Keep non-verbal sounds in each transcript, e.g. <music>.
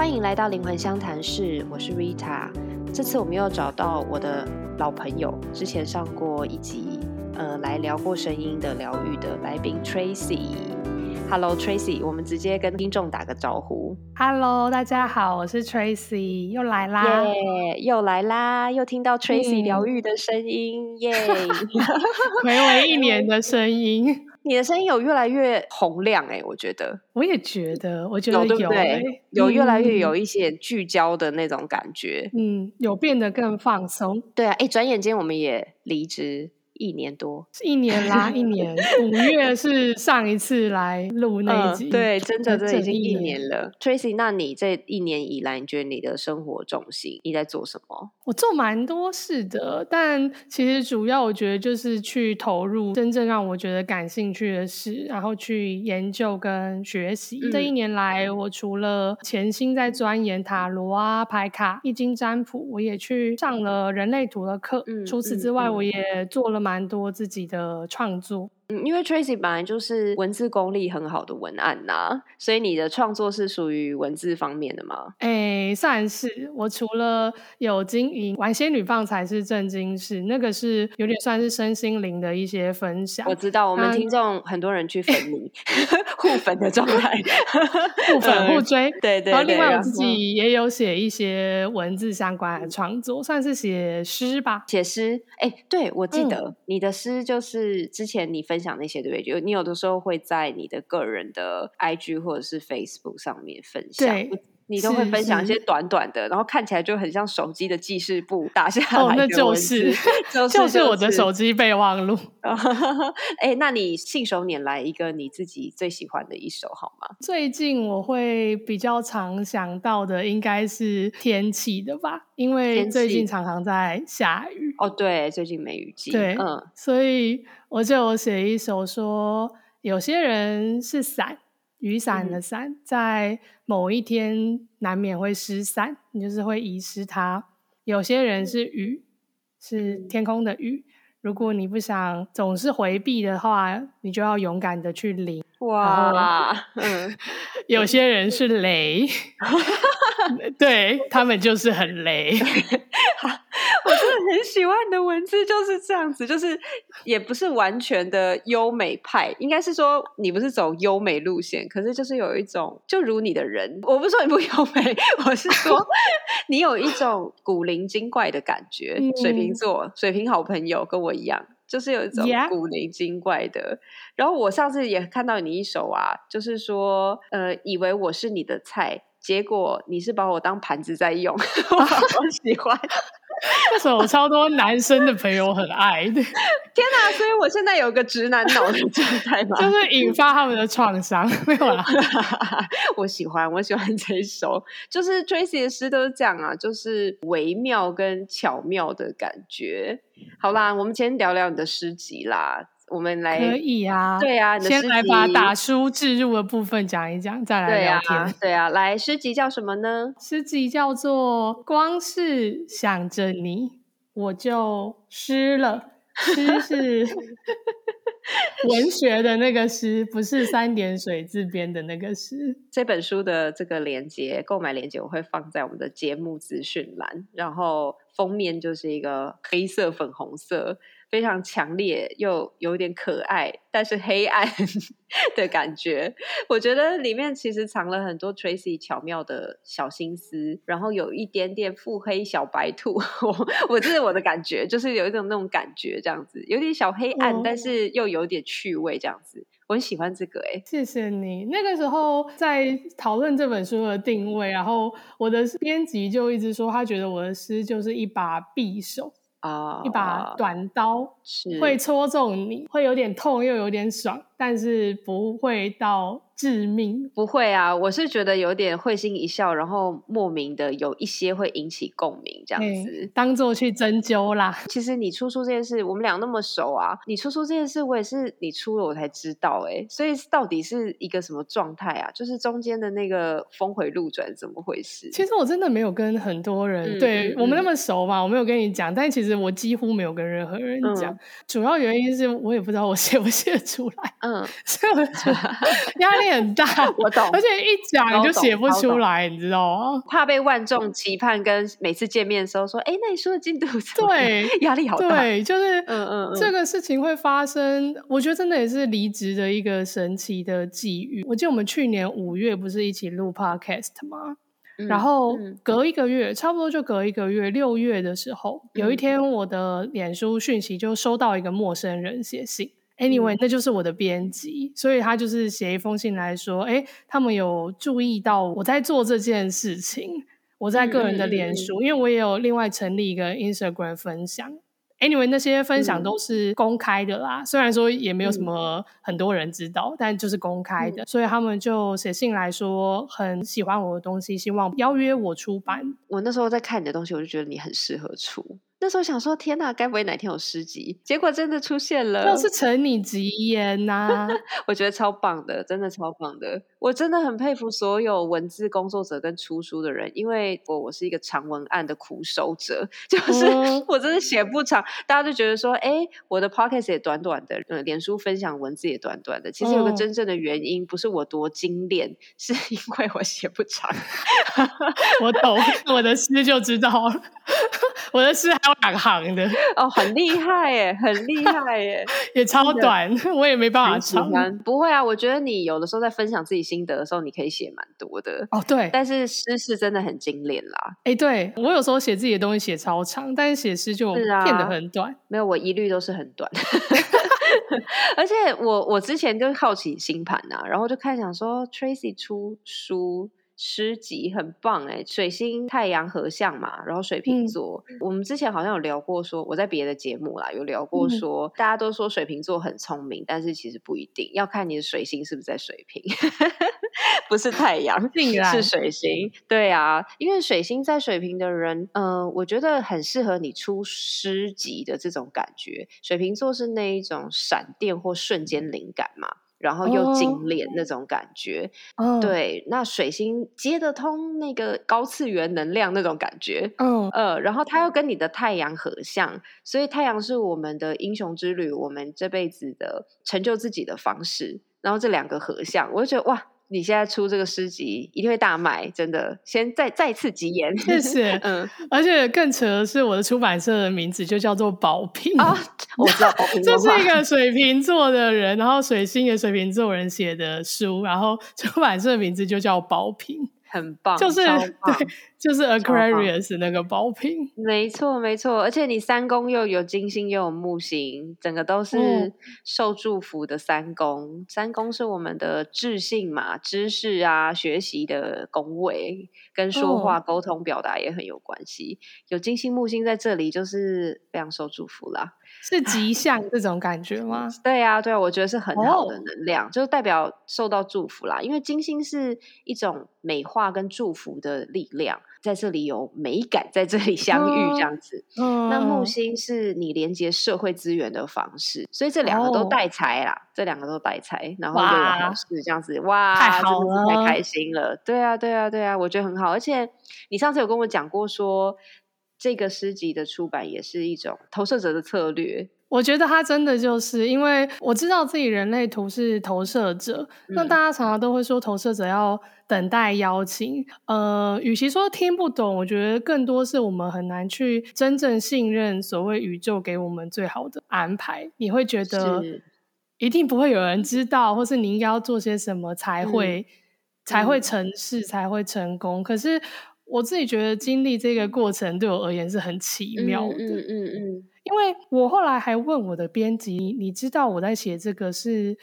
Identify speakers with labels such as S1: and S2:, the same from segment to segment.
S1: 欢迎来到灵魂相谈室，我是 Rita。这次我们又找到我的老朋友，之前上过一集，呃，来聊过声音的疗愈的来宾 Tracy。Hello Tracy，我们直接跟听众打个招呼。
S2: Hello，大家好，我是 Tracy，又来啦。
S1: 耶，又来啦，又听到 Tracy
S2: 嗯
S1: 疗愈的声音，耶！<laughs>
S2: 回违一年的声音，
S1: 你的声音有越来越洪亮哎、我觉得
S2: 我也觉得，我觉得
S1: 有对不
S2: 有欸
S1: 对？有越来越有
S2: 嗯
S1: 一些聚焦的那种感觉。
S2: 嗯，有变得更放松。
S1: 对啊，哎，转眼间我们也离职一年多，
S2: 是一年啦，一年。<laughs> 五月是上一次来录那一集，
S1: 嗯对，真的，
S2: 整
S1: 这已经一年了。Tracy，那你这一年以来，你觉得你的生活重心你在做什么？
S2: 我做蛮多事的，但其实主要我觉得就是去投入真正让我觉得感兴趣的事，然后去研究跟学习。这一
S1: 嗯
S2: 年来，我除了潜心在钻研塔罗啊、牌卡、易经占卜，我也去上了人类图的课。
S1: 嗯
S2: 除此
S1: 嗯
S2: 之外，我
S1: 嗯
S2: 也做了蛮蛮多自己的创作。
S1: 嗯，因为 Tracy 本来就是文字功力很好的文案呐、所以你的创作是属于文字方面的吗？
S2: 哎，算是我除了有经营玩仙女棒才是正经事，那个是有点算是身心灵的一些分享。
S1: 我知道我们听众很多人去粉你，<laughs> 互粉的状态，<laughs>
S2: 互粉互
S1: 呃
S2: 追。
S1: 对对对，
S2: 然后另外我自己也有写一些文字相关的创作，算是写诗吧。
S1: 写诗，哎，对我记
S2: 嗯
S1: 得、你的诗就是之前你分分享那些，对不对？就你有的时候会在你的个人的 IG 或者是 Facebook 上面分享，你都会分享一些短短的，然后看起来就很像手机的记事簿打下来
S2: 哦，那
S1: 的
S2: 就是
S1: 就是
S2: 就是我的手机备忘录。<laughs>
S1: 哎，那你信手拈来一个你自己最喜欢的一首好吗？
S2: 最近我会比较常想到的应该是天气的吧，因为最近常常在下雨。
S1: 哦，对，最近梅雨季，
S2: 对
S1: 嗯，
S2: 所以我就有写一首说，有些人是伞，雨伞
S1: 嗯
S2: 的伞，在某一天难免会失散，你就是会遗失它。有些人是雨，是
S1: 嗯
S2: 天空的雨。如果你不想总是回避的话，你就要勇敢的去淋。
S1: 哇，嗯，<laughs>
S2: 有些人是雷，<laughs> 对他们就是很雷。<laughs>
S1: 我真的很喜欢你的文字，就是这样子，就是也不是完全的优美派，应该是说你不是走优美路线，可是就是有一种就如你的人，我不是说你不优美，我是说 <laughs> 你有一种古灵精怪的感觉。水瓶
S2: 嗯
S1: 座，水瓶好朋友跟我一样。就是有一种古灵精怪的然后我上次也看到你一首啊，就是说，呃，以为我是你的菜，结果你是把我当盘子在用，<laughs> 我好喜欢。<laughs>
S2: 那首超多男生的朋友很爱的，<laughs>
S1: 天哪！所以我现在有个直男脑的状态嘛？
S2: 就是引发他们的创伤，<laughs> 没有啦。
S1: 我喜欢，我喜欢这一首，就是 Tracy 的诗都是这样啊，就是微妙跟巧妙的感觉。好啦，我们先聊聊你的诗集啦，我们来
S2: 可以啊，
S1: 对啊，你的
S2: 先来把打书置入的部分讲一讲，再来
S1: 对
S2: 聊天。
S1: 啊，对啊，来诗集叫什么呢？
S2: 诗集叫做《光是想着你，我就湿了》。诗是 <laughs> 文学的那个诗，不是三点水字边的那个诗。
S1: 这本书的这个链接，购买链接我会放在我们的节目资讯栏，然后封面就是一个黑色粉红色，非常强烈又有点可爱，但是黑暗 <laughs> 的感觉。我觉得里面其实藏了很多 Tracy 巧妙的小心思，然后有一点点腹黑小白兔，我我这是我的感觉，就是有一种那种感觉，这样子有点小黑暗，
S2: 哦
S1: 但是又有点趣味，这样子。我很喜欢这个、欸，哎，
S2: 谢谢你。那个时候在讨论这本书的定位，然后我的编辑就一直说，他觉得我的诗就是一把匕首，
S1: 啊，
S2: 一把短刀，
S1: 是。
S2: 会戳中你，会有点痛又有点爽，但是不会到致命。
S1: 不会啊，我是觉得有点会心一笑，然后莫名的有一些会引起共鸣，这样
S2: 哎
S1: 子。
S2: 当做去针灸啦。
S1: 其实你出书这件事，我们俩那么熟啊，你出书这件事，我也是你出了我才知道、欸，所以到底是一个什么状态啊？就是中间的那个峰回路转怎么回事？
S2: 其实我真的没有跟很多人，
S1: 嗯嗯
S2: 对我们那
S1: 嗯
S2: 么熟嘛，我没有跟你讲，但其实我几乎没有跟任何人讲。
S1: 嗯
S2: 主要原因是我也不知道我写不写得出来。
S1: 嗯，<laughs>
S2: 所以我觉得 <laughs> 压力很大。<laughs>
S1: 我懂，
S2: 而且一讲
S1: 你
S2: 就写不出来，你知道吗？
S1: 怕被万众期盼，跟每次见面的时候说，哎，那你说的进度
S2: 对
S1: 压力好大。
S2: 对，就是
S1: 嗯嗯嗯
S2: 这个事情会发生，我觉得真的也是离职的一个神奇的际遇。我记得我们去年五月不是一起录 podcast 吗？
S1: 嗯
S2: 然后
S1: 嗯
S2: 隔一个月，差不多就隔一个月，六月的时候，有一
S1: 嗯
S2: 天我的脸书讯息就收到一个陌生人写信。Anyway，、
S1: 嗯
S2: 那就是我的编辑，所以他就是写一封信来说，哎，他们有注意到我在做这件事情，我在个人的脸书，因为我也有另外成立一个 Instagram 分享。Anyway，那些分享
S1: 嗯
S2: 都是公开的啦，虽然说也没有什
S1: 嗯
S2: 么很多人知道，但就是公开的，所以他们就写信来说很喜欢我的东西，希望邀约我出版。
S1: 我那时候在看你的东西，我就觉得你很适合出。那时候想说，天哪，该不会哪天有诗集？结果真的出现了，
S2: 就是成你吉言呐、<laughs>
S1: 我觉得超棒的，真的超棒的。我真的很佩服所有文字工作者跟出书的人，因为我我是一个长文案的苦手者，<laughs> 就是、
S2: 哦
S1: 我真的写不长，大家就觉得说，哎，我的 podcast 也短短的，呃，脸书分享文字也短短的。其实有个
S2: 哦
S1: 真正的原因，不是我多精炼，是因为我写不长。<laughs>
S2: 我懂，我的诗就知道了，我的诗还有两行的，
S1: 哦，很厉害耶，<laughs> 很厉害耶。<laughs>
S2: 也超短，我也没办法
S1: 很喜
S2: 唱。
S1: 不会啊，我觉得你有的时候在分享自己心得的时候，你可以写蛮多的。
S2: 哦，对，
S1: 但是诗是真的很精炼啦，
S2: 哎，对我有时候写自己的东西写超长，但是写诗就变得很短。
S1: 没有我一律都是很短。<laughs> 而且我我之前就好奇星盘啊、然后就开始想说 Tracy 出书。诗集很棒哎，水星、太阳合相嘛，然后水瓶
S2: 嗯
S1: 座，我们之前好像有聊过说，我在别的节目啦有聊过
S2: 嗯
S1: 说，大家都说水瓶座很聪明，但是其实不一定，要看你的水星是不是在水瓶，<laughs> 不是太阳，<laughs> 是水星。对啊，因为水星在水瓶的人，嗯、我觉得很适合你出诗集的这种感觉。水瓶座是那一种闪电或瞬间灵感嘛。然后又
S2: 哦。
S1: 精炼那种感觉，
S2: 哦，，
S1: 对，那水星接得通那个高次元能量那种感觉，
S2: 嗯，
S1: 呃，然后它又跟你的太阳合相，所以太阳是我们的英雄之旅，我们这辈子的成就自己的方式。然后这两个合相，我就觉得哇，你现在出这个诗集一定会大卖，真的。先再再次吉言，
S2: 谢谢。
S1: 嗯，
S2: 而且更扯的是，我的出版社的名字就叫做宝瓶
S1: 啊，我知道，
S2: 这 <laughs> 是一个水瓶座的人，然后水星也水瓶座人写的书，然后出版社的名字就叫宝瓶，
S1: 很棒，
S2: 就是对，就是 Aquarius 那个包瓶。
S1: 没错，没错，而且你三宫又有金星又有木星，整个都是
S2: 嗯
S1: 受祝福的三宫。三宫是我们的智性嘛，知识啊、学习的宫位，跟说话、
S2: 哦
S1: 沟通、表达也很有关系。有金星、木星在这里，就是非常受祝福啦。
S2: 是吉祥这种感觉吗？<laughs>
S1: 对啊，对啊，我觉得是很好的
S2: 哦
S1: 能量，就代表受到祝福啦。因为金星是一种美化跟祝福的力量，在这里有美感，在这里相遇
S2: 哦
S1: 这样子。
S2: 嗯，
S1: 那木星是你连接社会资源的方式，所以这两个都
S2: 哦
S1: 带财啦，这两个都带财，然后又有
S2: 哇
S1: 好事，这样子哇，
S2: 太好
S1: 了太开心了。对啊，对啊，对啊，我觉得很好。而且你上次有跟我讲过说，这个诗集的出版也是一种投射者的策略。
S2: 我觉得他真的就是因为我知道自己人类图是投射者，那
S1: 嗯
S2: 大家常常都会说投射者要等待邀请。呃，与其说听不懂，我觉得更多是我们很难去真正信任所谓宇宙给我们最好的安排。你会觉得一定不会有人知道，或是你应该要做些什么才会、才会
S1: 嗯
S2: 成事，才会成功。可是我自己觉得经历这个过程对我而言是很奇妙的。
S1: 嗯嗯嗯嗯，
S2: 因为我后来还问我的编辑，你你知道我在写这个是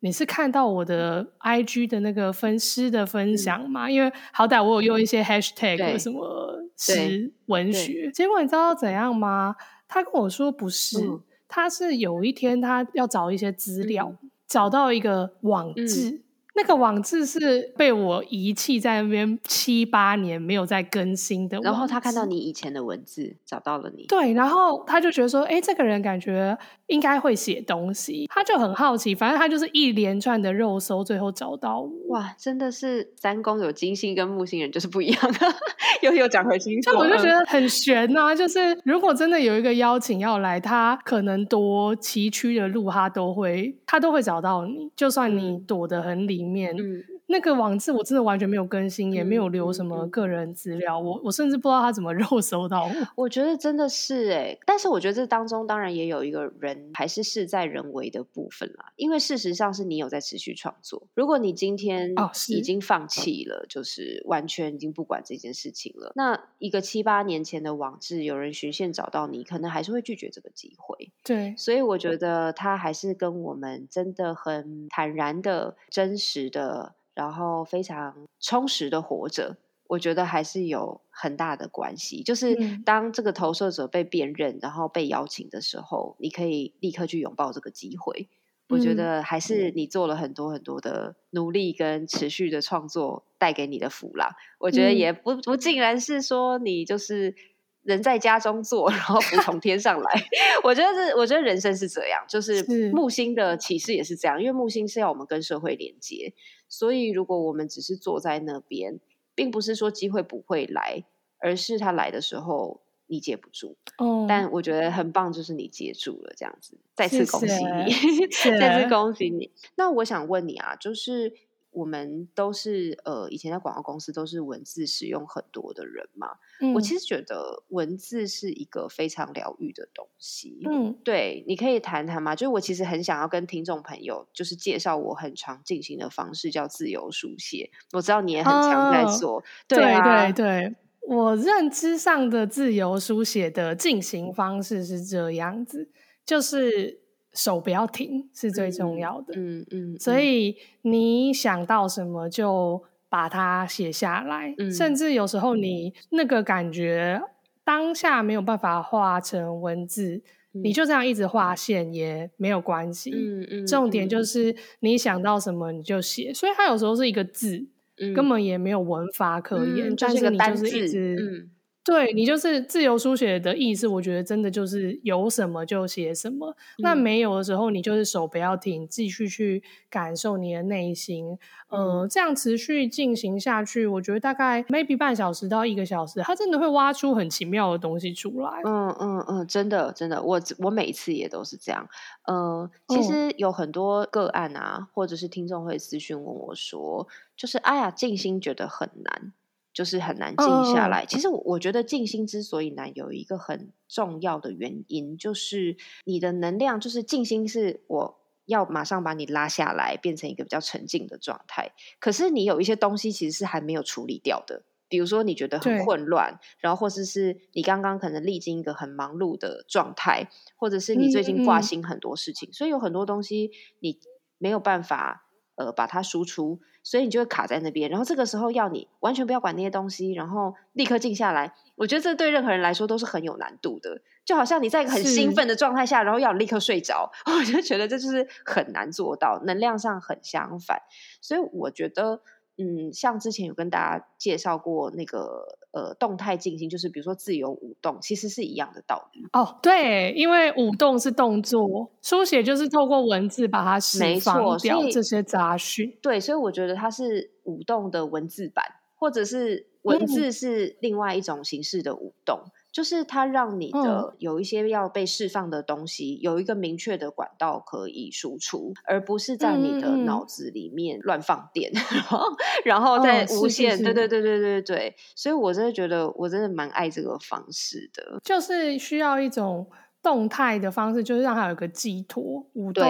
S2: 你是看到我的 IG 的那个分诗的分享吗？因为好歹我有用一些 hashtag 什么
S1: 对
S2: 诗文学，结果你知道怎样吗？他跟我说不是，
S1: 嗯
S2: 他是有一天他要找一些资料，
S1: 嗯
S2: 找到一个网志。那个网志是被我遗弃在那边七八年没有再更新的，
S1: 然后他看到你以前的文字，找到了你。
S2: 对，然后他就觉得说，哎，这个人感觉应该会写东西，他就很好奇。反正他就是一连串的肉搜，最后找到我。
S1: 哇，真的是三宫有金星跟木星人就是不一样，<laughs> 又有讲回星座，
S2: 我就觉得很悬呐。就是如果真的有一个邀请要来，他可能多崎岖的路，他都会他都会找到你，就算你躲得很里面。那个网志我真的完全没有更新，也没有留什么个人资料，我我甚至不知道他怎么 <laughs> 肉搜到我。
S1: 我觉得真的是哎，但是我觉得这当中当然也有一个人还是事在人为的部分啦，因为事实上是你有在持续创作。如果你今天已经放弃了，就是完全已经不管这件事情了，那一个七八年前的网志有人循线找到你，可能还是会拒绝这个机会。
S2: 对，
S1: 所以我觉得他还是跟我们真的很坦然的、真实的。然后非常充实的活着，我觉得还是有很大的关系。就是当这个投射者被辨认，然后被邀请的时候，你可以立刻去拥抱这个机会。我觉得还是你做了很多很多的努力跟持续的创作带给你的福啦。我觉得也不不尽然是说你就是。人在家中坐，然后福从天上来。<laughs> 我觉得是，我觉得人生是这样，就是木星的启示也是这样，因为木星是要我们跟社会连接，所以如果我们只是坐在那边，并不是说机会不会来，而是他来的时候你接不住。哦，但我觉得很棒，就是你接住了，这样子，再次恭喜你，<laughs> 再次恭喜你。那我想问你啊，就是。我们都是呃，以前在广告公司都是文字使用很多的人嘛。我其实觉得文字是一个非常疗愈的东西。嗯，对，你可以谈谈吗？就是我其实很想要跟听众朋友，就是介绍我很常进行的方式，叫自由书写。我知道你也很常在做。
S2: 对对对，我认知上的自由书写的进行方式是这样子，就是。手不要停是最重要的，嗯嗯，所以你想到什么就把它写下来，甚至有时候你那个感觉当下没有办法画成文字，你就这样一直画线也没有关系，嗯嗯，重点就是你想到什么你就写，所以它有时候是一个字，根本也没有文法可言，但是你就是一直。对你就是自由书写的意思，我觉得真的就是有什么就写什么。那没有的时候，你就是手不要停，继续去感受你的内心。呃，这样持续进行下去，我觉得大概 maybe 半小时到一个小时，它真的会挖出很奇妙的东西出来。
S1: 嗯嗯嗯，真的真的，我我每一次也都是这样。呃，其实有很多个案啊，或者是听众会私讯问我说，就是哎呀，静心觉得很难。就是很难静下来。其实我觉得静心之所以难，有一个很重要的原因，就是你的能量，就是静心是我要马上把你拉下来，变成一个比较沉静的状态。可是你有一些东西其实是还没有处理掉的，比如说你觉得很混乱，然后或者是你刚刚可能历经一个很忙碌的状态，或者是你最近挂心很多事情，所以有很多东西你没有办法呃把它输出。所以你就会卡在那边，然后这个时候要你完全不要管那些东西，然后立刻静下来。我觉得这对任何人来说都是很有难度的，就好像你在一个很兴奋的状态下，然后要立刻睡着，<laughs> 我就觉得这就是很难做到，能量上很相反。所以我觉得。嗯，像之前有跟大家介绍过那个呃动态静心，就是比如说自由舞动，其实是一样的道理。
S2: 哦，对，因为舞动是动作，书写就是透过文字把它释放掉这些杂讯。
S1: 对，所以我觉得它是舞动的文字版，或者是文字是另外一种形式的舞动。就是它让你的有一些要被释放的东西有一个明确的管道可以输出，而不是在你的脑子里面乱放电，<laughs> 然后再无限。对对对对对对，所以我真的觉得我真的蛮爱这个方式的，
S2: 就是需要一种。动态的方式就是让它有个寄托，舞动、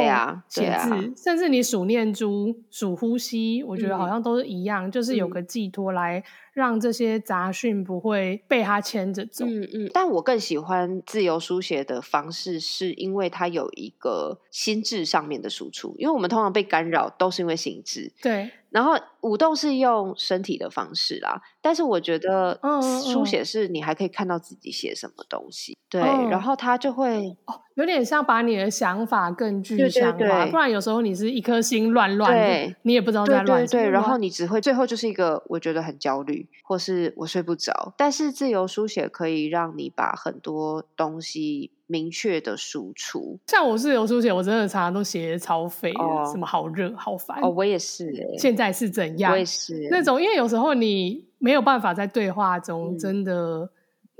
S2: 写字，甚至你数念珠、数呼吸，我觉得好像都是一样，就是有个寄托来让这些杂讯不会被它牵着走。
S1: 嗯嗯。但我更喜欢自由书写的方式，是因为它有一个心智上面的输出，因为我们通常被干扰都是因为心智。
S2: 对。
S1: 然后舞动是用身体的方式啦，但是我觉得书写是你还可以看到自己写什么东西，对，然后他就会
S2: 哦，有点像把你的想法更具象化，
S1: 对
S2: 不然有时候你是一颗心乱乱的，你也不知道
S1: 对
S2: 在乱什么
S1: 对对，然后你只会最后就是一个我觉得很焦虑，或是我睡不着。但是自由书写可以让你把很多东西明确的输出。
S2: 像我自由书写，我真的常常都写得超废的，
S1: 哦
S2: 什么好热好烦，
S1: 哦，我也是哎、
S2: 现在是怎样
S1: 我也是欸
S2: 那种，因为有时候你没有办法在对话中
S1: 嗯
S2: 真的。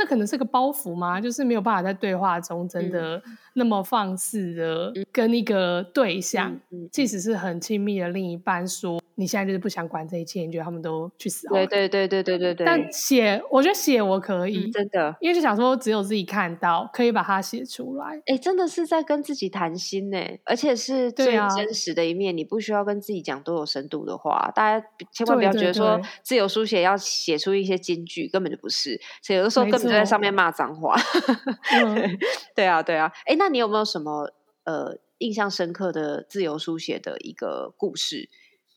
S2: 那可能是个包袱吗？就是没有办法在对话中真的那么放肆的跟一个对象，即使是很亲密的另一半说，你现在就是不想管这一切，你觉得他们都去死。
S1: 对对对对对对对，
S2: 但写，我觉得写我可以，
S1: 嗯真的，
S2: 因为就想说只有自己看到，可以把它写出来。
S1: 哎，真的是在跟自己谈心呢，而且是最真实的一面。你不需要跟自己讲多有深度的话，大家千万不要觉得说自由书写要写出一些金句，根本就不是。所以有的时候根本就在上面骂脏话。
S2: 嗯 <laughs>
S1: 对啊，对啊。哎，那你有没有什么呃印象深刻的自由书写的一个故事？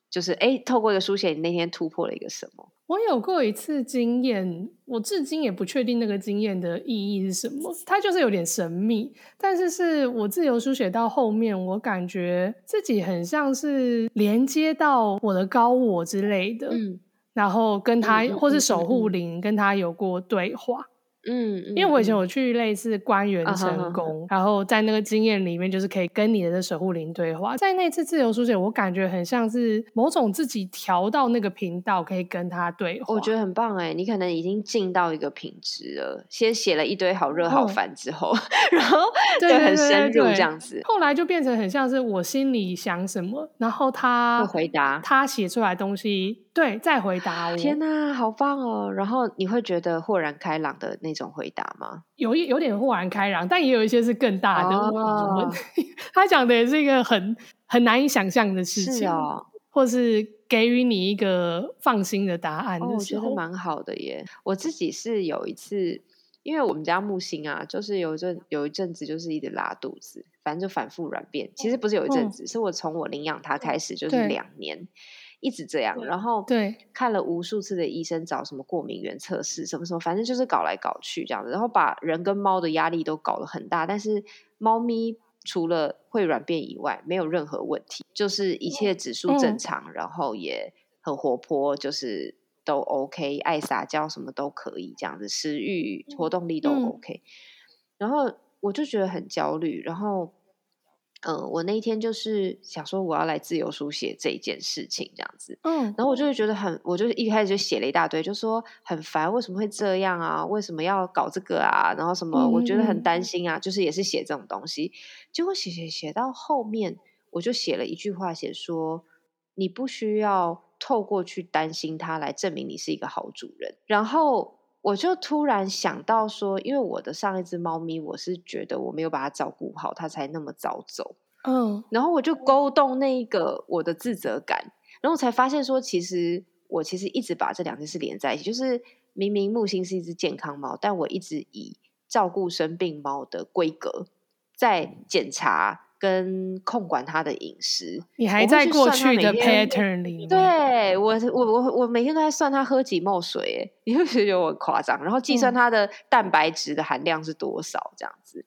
S1: 就是哎，透过一个书写，你那天突破了一个什么？
S2: 我有过一次经验，我至今也不确定那个经验的意义是什么，它就是有点神秘。但是是我自由书写到后面，我感觉自己很像是连接到我的高我之类的，
S1: 嗯
S2: 然后跟他、或是守护
S1: 嗯
S2: 灵跟他有过对话。
S1: 嗯，
S2: 因为我以前
S1: 嗯
S2: 有去类似官员成功，然后在那个经验里面，就是可以跟你的守护灵对话。在那次自由书写，我感觉很像是某种自己调到那个频道，可以跟他对话。
S1: 我觉得很棒哎，你可能已经进到一个品质了。先写了一堆好热好
S2: 嗯
S1: 烦之后，然后
S2: 对
S1: 很深入这样子，
S2: 后来就变成很像是我心里想什么，然后他
S1: 会回答
S2: 他写出来东西，对，再回答我。
S1: 天哪，好棒哦！然后你会觉得豁然开朗的那种回答吗？
S2: 有一有点豁然开朗，但也有一些是更大的疑问。
S1: 哦 <laughs>
S2: 他讲的也是一个很很难以想象的事
S1: 是
S2: 情，
S1: 哦，
S2: 或是给予你一个放心的答案
S1: 哦，我。觉得蛮好的耶。我自己是有一次，因为我们家木星啊，就是有一阵有一阵子就是一直拉肚子，反正就反复软便。其实不是有一阵
S2: 嗯
S1: 子，是我从我领养它开始就是
S2: 对
S1: 两年。一直这样，然后
S2: 对
S1: 看了无数次的医生，找什么过敏原测试，什么什么，反正就是搞来搞去这样子，然后把人跟猫的压力都搞得很大。但是猫咪除了会软便以外，没有任何问题，就是一切指数正
S2: 嗯
S1: 常，然后也很活泼，就是都 OK，爱撒娇什么都可以这样子，食欲活动力都
S2: 嗯
S1: OK。然后我就觉得很焦虑，然后。嗯，我那一天就是想说我要来自由书写这一件事情，这样子，
S2: 嗯
S1: 然后我就会觉得很，我就一开始就写了一大堆，就说很烦，为什么会这样啊？为什么要搞这个啊？然后什么，我觉得很担心啊，就是也是写这种东西。结果写写写到后面，我就写了一句话，写说你不需要透过去担心他来证明你是一个好主人。然后我就突然想到说，因为我的上一只猫咪，我是觉得我没有把它照顾好，它才那么早走。
S2: 嗯
S1: 然后我就勾动那一个我的自责感，然后才发现说，其实我其实一直把这两件事连在一起，就是明明木星是一只健康猫，但我一直以照顾生病猫的规格在检查跟控管他的饮食。
S2: 你还在过去的 pattern 里面，
S1: 对我，我我我每天都在算他喝几沫水，诶你会觉得我很夸张，然后计算
S2: 嗯
S1: 它的蛋白质的含量是多少，这样子。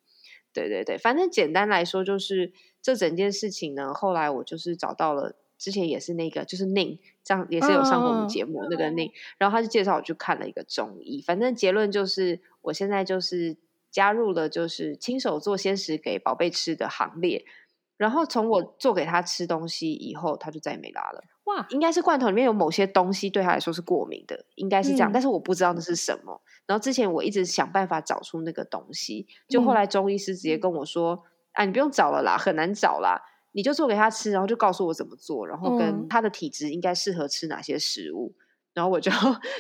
S1: 对对对，反正简单来说，就是这整件事情呢，后来我就是找到了，之前也是那个就是宁，这样也是有上过我们节目、那个宁，然后他就介绍我去看了一个中医，反正结论就是我现在就是加入了就是亲手做鲜食给宝贝吃的行列，然后从我做给他吃东西以后，他就再也没拉了。
S2: 哇，
S1: 应该是罐头里面有某些东西对他来说是过敏的，应该是这样，
S2: 嗯
S1: 但是我不知道那是什么。然后之前我一直想办法找出那个东西，就后
S2: 嗯
S1: 来中医师直接跟我说：“啊，你不用找了啦，很难找啦，你就做给他吃，然后就告诉我怎么做，然后跟
S2: 嗯
S1: 他的体质应该适合吃哪些食物。”然后我就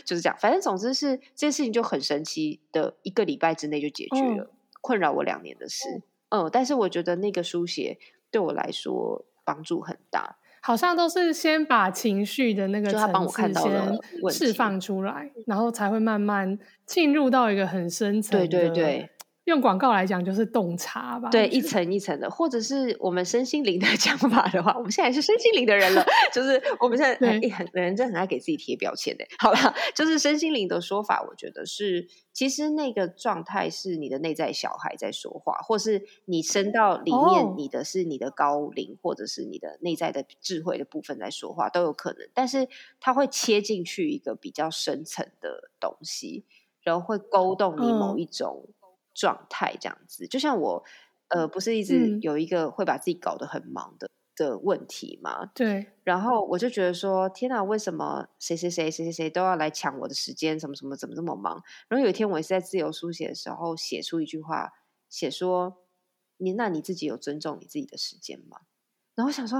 S1: 就是这样，反正总之是这件事情就很神奇的，一个礼拜之内就解决
S2: 嗯
S1: 了，困扰我两年的事。嗯，但是我觉得那个书写对我来说帮助很大。
S2: 好像都是先把情绪的那个
S1: 就他帮
S2: 层次
S1: 我看到了
S2: 先释放出来，然后才会慢慢进入到一个很深层
S1: 对对对，
S2: 用广告来讲就是洞察吧。
S1: 对，一层一层的，或者是我们身心灵的 <laughs> 讲法的话，我们现在是身心灵的人了，就是我们现在很很人真很爱给自己贴标签的。好了，就是身心灵的说法，我觉得是其实那个状态是你的内在小孩在说话，或是你升到里面，你的是你的高龄，或者是你的内在的智慧的部分在说话都有可能，但是它会切进去一个比较深层的东西。然后会勾动你某一种状态，这样子，就像我，呃，不是一直有一个会把自己搞得很忙的的问题吗？
S2: 对。
S1: 然后我就觉得说，天哪，为什么谁谁谁谁谁谁都要来抢我的时间？什么什么，怎么这么忙？然后有一天，我也是在自由书写的时候，写出一句话，写说：“你那你自己有尊重你自己的时间吗？”然后我想说，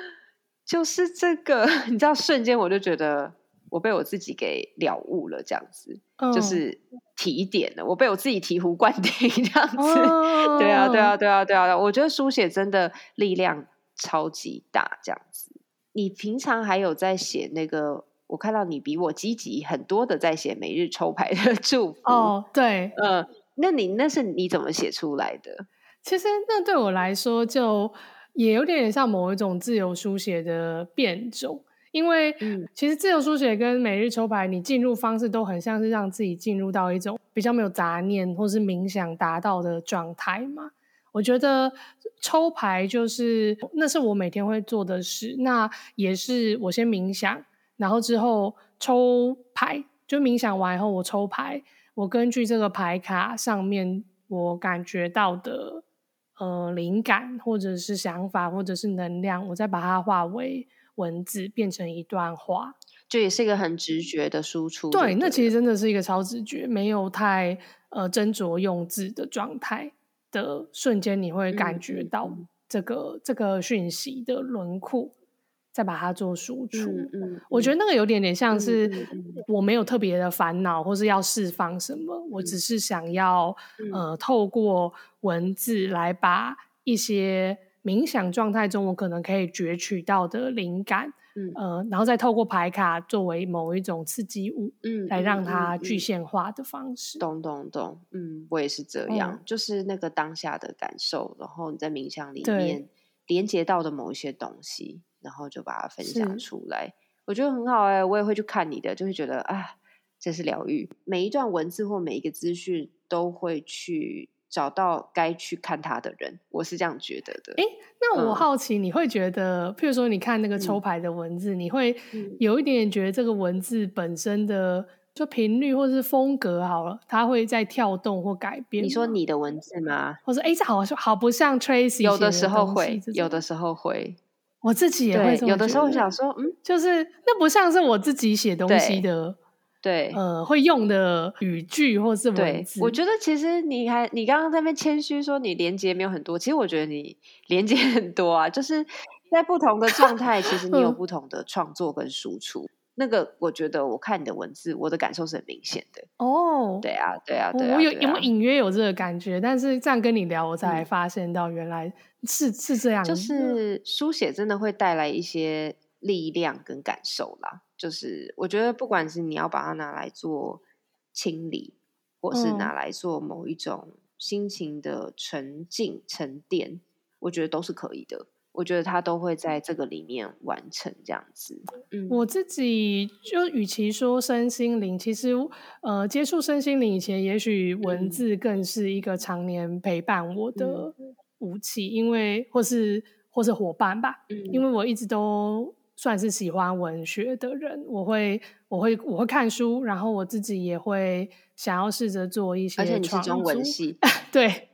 S1: <gasps> 就是这个，<laughs> 你知道，瞬间我就觉得。我被我自己给了悟了，这样子就是提点了。我被我自己醍醐灌顶，<laughs> 这样子。对啊，对啊，对啊，对啊！我觉得书写真的力量超级大，这样子。你平常还有在写那个？我看到你比我积极很多的在写每日抽牌的 <laughs> 祝福。
S2: 哦，对，
S1: 嗯，那你那是你怎么写出来的？
S2: 其实那对我来说，就也有点像某一种自由书写的变种。因为其实自由书写跟每日抽牌，你进入方式都很像是让自己进入到一种比较没有杂念或是冥想达到的状态嘛。我觉得抽牌就是那是我每天会做的事，那也是我先冥想，然后之后抽牌，就冥想完以后我抽牌，我根据这个牌卡上面我感觉到的呃灵感或者是想法或者是能量，我再把它化为。文字变成一段话，
S1: 就也是一个很直觉的输出。
S2: 对，那其实真的是一个超直觉，没有太呃斟酌用字的状态的瞬间，你会感觉到这个这个讯息的轮廓，再把它做输出。嗯，我觉得那个有点点像是我没有特别的烦恼，或是要释放什么，我只是想要呃透过文字来把一些。冥想状态中，我可能可以攫取到的灵感，嗯呃，然后再透过牌卡作为某一种刺激物，嗯，来让它具现化的方式。
S1: 懂懂懂，嗯，我也是这样，就是那个当下的感受，然后你在冥想里面连接到的某一些东西，然后就把它分享出来，我觉得很好哎，我也会去看你的，就会觉得啊，这是疗愈。每一段文字或每一个资讯都会去。找到该去看他的人，我是这样觉得的。
S2: 哎，那我好奇，你会觉得，譬如说，你看那个抽牌的文字，你会有一点点觉得这个文字本身的就频率或者是风格好了，它会在跳动或改变。
S1: 你说你的文字吗？
S2: 或者哎，这好像好不像 Tracy，
S1: 有
S2: 的
S1: 时候会，有的时候会，
S2: 我自己也会。
S1: 有的时候想说，嗯，
S2: 就是那不像是我自己写东西的。
S1: 对，
S2: 呃，会用的语句或是文字，
S1: 我觉得其实你还你刚刚在那边谦虚说你连接没有很多，其实我觉得你连接很多啊，就是在不同的状态，其实你有不同的创作跟输出。那个我觉得我看你的文字，我的感受是很明显的。
S2: 哦，
S1: 对啊，对啊，对啊，
S2: 我有有隐约有这个感觉？但是这样跟你聊，我才发现到原来是是这样，
S1: 就是书写真的会带来一些力量跟感受啦。就是我觉得，不管是你要把它拿来做清理，或是拿来做某一种心情的沉静沉淀，我觉得都是可以的。我觉得它都会在这个里面完成这样子。
S2: 嗯，我自己就与其说身心灵，其实呃，接触身心灵以前，也许文字更是一个常年陪伴我的武器，因为或是或是伙伴吧。嗯，因为我一直都。算是喜欢文学的人，我会我会我会看书，然后我自己也会想要试着做一些。
S1: 而且你是中文系，<laughs>
S2: 对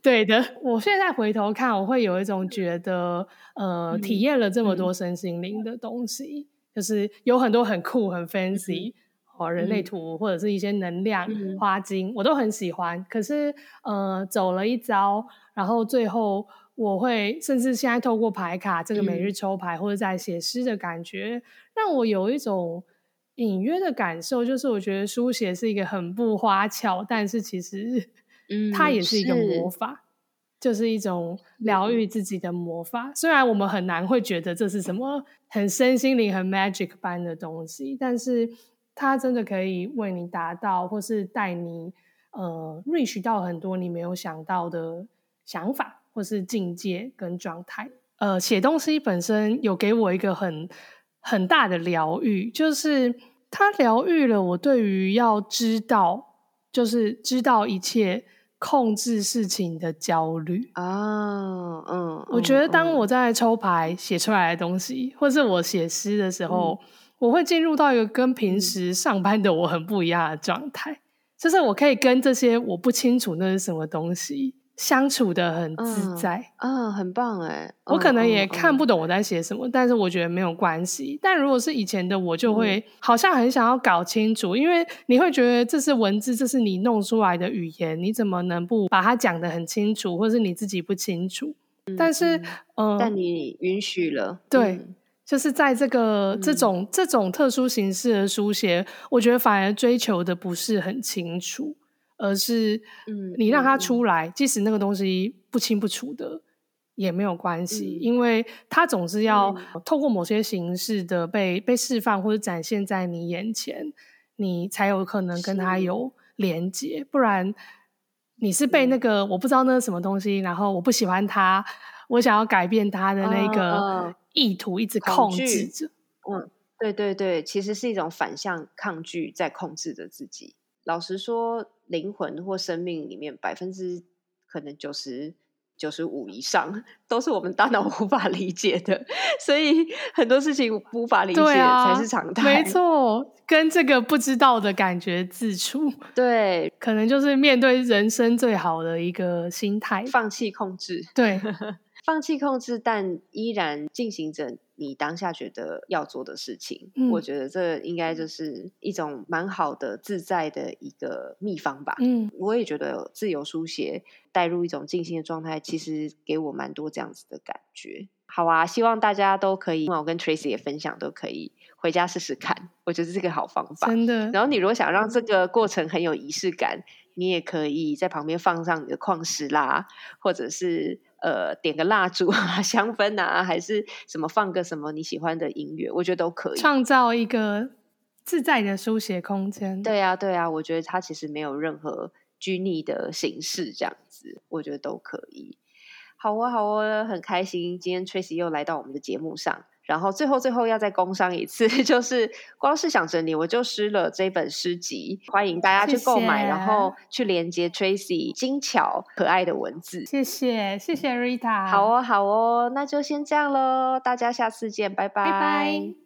S2: 对的。我现在回头看，我会有一种觉得，呃，体验了这么多身心灵的东西，就是有很多很酷、很 fancy 哦，人类图或者是一些能量花精，我都很喜欢。可是，呃，走了一遭，然后最后。我会甚至现在透过牌卡这个每日抽牌，或者在写诗的感觉，让我有一种隐约的感受，就是我觉得书写是一个很不花巧，但是其实，嗯，它也是一个魔法，就是一种疗愈自己的魔法。虽然我们很难会觉得这是什么很身心灵、很 magic 般的东西，但是它真的可以为你达到，或是带你。呃 reach 到很多你没有想到的想法或是境界跟状态。呃，写东西本身有给我一个很很大的疗愈，就是它疗愈了我对于要知道，就是知道一切。控制事情的焦虑
S1: 啊，嗯，
S2: 我觉得当我在抽牌写出来的东西，或是我写诗的时候，我会进入到一个跟平时上班的我很不一样的状态，就是我可以跟这些我不清楚那是什么东西。相处的很自在，
S1: 嗯，很棒哎。
S2: 我可能也看不懂我在写什么，但是我觉得没有关系。但如果是以前的我，就会好像很想要搞清楚，因为你会觉得这是文字，这是你弄出来的语言，你怎么能不把它讲得很清楚，或是你自己不清楚？但是，嗯，
S1: 但你允许了，
S2: 对，就是在这个这种这种特殊形式的书写，我觉得反而追求的不是很清楚。而是，嗯，你让它出来，即使那个东西不清不楚的也没有关系，因为它总是要透过某些形式的被被释放或者展现在你眼前，你才有可能跟它有连接。不然，你是被那个我不知道那是什么东西，然后我不喜欢它，我想要改变它的那个意图一直控制着。
S1: 嗯，对对对，其实是一种反向抗拒在控制着自己。老实说。灵魂或生命里面百分之可能九十九十五以上都是我们大脑无法理解的，所以很多事情无法理解才是常态。
S2: 没错，跟这个不知道的感觉自处，<laughs>
S1: 对，
S2: 可能就是面对人生最好的一个心态，
S1: 放弃控制，
S2: 对，<laughs>
S1: 放弃控制，但依然进行着。你当下觉得要做的事情，我觉得这应该就是一种蛮好的自在的一个秘方吧。嗯，我也觉得自由书写带入一种静心的状态，其实给我蛮多这样子的感觉。好啊，希望大家都可以，我跟 Tracy 也分享，都可以回家试试看。我觉得是个好方法，
S2: 真的。
S1: 然后你如果想让这个过程很有仪式感，你也可以在旁边放上你的矿石啦，或者是。呃，点个蜡烛啊，<laughs> 香氛啊，还是什么，放个什么你喜欢的音乐，我觉得都可以，
S2: 创造一个自在的书写空间。
S1: 对啊，对啊，我觉得它其实没有任何拘泥的形式，这样子，我觉得都可以。好啊，好啊，很开心，今天 Tracy 又来到我们的节目上。然后最后最后要再工商一次，<laughs> 就是光是想着你我就失了这本诗集，欢迎大家去购买，然后去连接 Tracy 精巧可爱的文字。
S2: 谢谢谢谢 Rita，
S1: 好哦好哦，那就先这样喽，大家下次见拜，拜拜。